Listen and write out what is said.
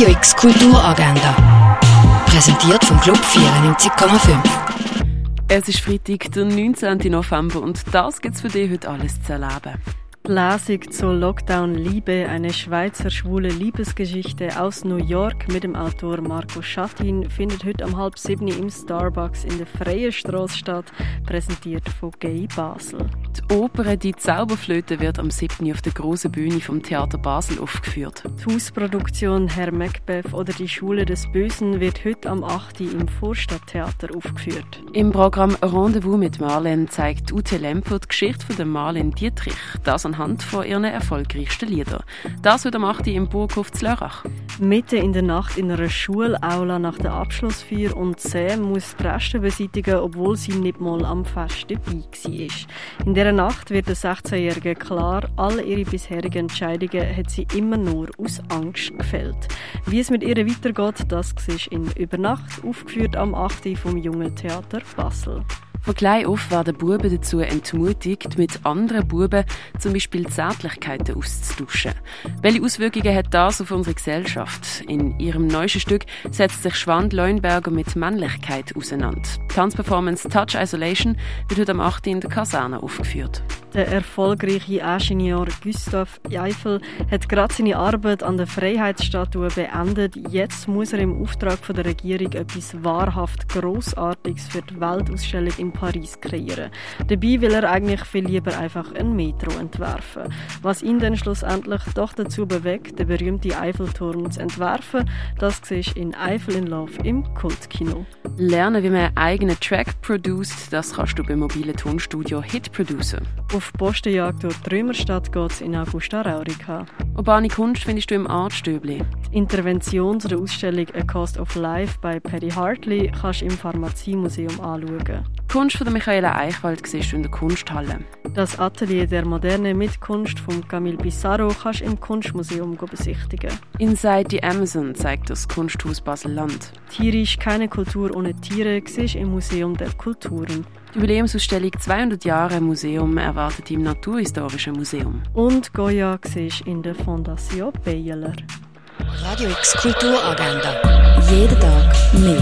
Radio X Kulturagenda. Präsentiert vom Club 94,5. Es ist Freitag, der 19. November und das gibt's für dich heute alles zu erleben. Lesung zur Lockdown Liebe, eine Schweizer schwule Liebesgeschichte aus New York mit dem Autor Marco Schattin, findet heute um halb sieben im Starbucks in der Freien Straße statt, präsentiert von Gay Basel. Die Oper Die Zauberflöte wird am 7. auf der grossen Bühne vom Theater Basel aufgeführt. Die Hausproduktion Herr Macbeth oder Die Schule des Bösen wird heute am 8. im Vorstadttheater aufgeführt. Im Programm Rendezvous mit Marlene zeigt Ute Lemper die Geschichte von der Marlene Dietrich, das anhand von ihren erfolgreichsten Liedern. Das wird am 8. im Burghof zu Lörrach. Mitten in der Nacht in einer Schulaula nach der Abschlussfeier und Sam muss die Reste beseitigen, obwohl sie nicht mal am Fest dabei war. In dieser Nacht wird der 16-Jährige klar, alle ihre bisherigen Entscheidungen hat sie immer nur aus Angst gefällt. Wie es mit ihr weitergeht, das ist in Übernacht aufgeführt am 8. vom Jungen Theater Basel. Von klein auf werden Buben dazu entmutigt, mit anderen Buben zum Beispiel Zärtlichkeiten auszutauschen. Welche Auswirkungen hat das auf unsere Gesellschaft? In ihrem neuesten Stück setzt sich Schwand Leuenberger mit Männlichkeit auseinander. Die Tanzperformance Touch Isolation wird heute am 8. in der Kaserne aufgeführt. Der erfolgreiche Ingenieur Gustav Eiffel hat gerade seine Arbeit an der Freiheitsstatue beendet. Jetzt muss er im Auftrag von der Regierung etwas wahrhaft Großartiges für die Weltausstellung in Paris kreieren. Dabei will er eigentlich viel lieber einfach ein Metro entwerfen. Was ihn dann schlussendlich doch dazu bewegt, den berühmten Eiffelturm zu entwerfen, das siehst in Eiffel in Love im Kultkino. Lernen, wie man einen eigenen Track produziert, das kannst du beim mobilen Tonstudio Hit Producer. Auf Postenjagd durch die Römerstadt geht es in Augusta Raurica. Urbane Kunst findest du im Artstöbli. Die Intervention zu der Ausstellung A Cost of Life bei Paddy Hartley kannst du im Pharmaziemuseum anschauen. Die Kunst von Michaela Eichwald siehst du in der Kunsthalle. Das Atelier der Moderne mit Kunst von Camille Pissarro kannst du im Kunstmuseum besichtigen. Inside the Amazon zeigt das Kunsthaus Basel-Land. Tierisch keine Kultur ohne Tiere siehst im Museum der Kulturen. Die Jubiläumsausstellung 200 Jahre Museum erwartet im Naturhistorischen Museum. Und Goya siehst in der Fondation Baylor. Radio X Kulturagenda. Jeden Tag mehr.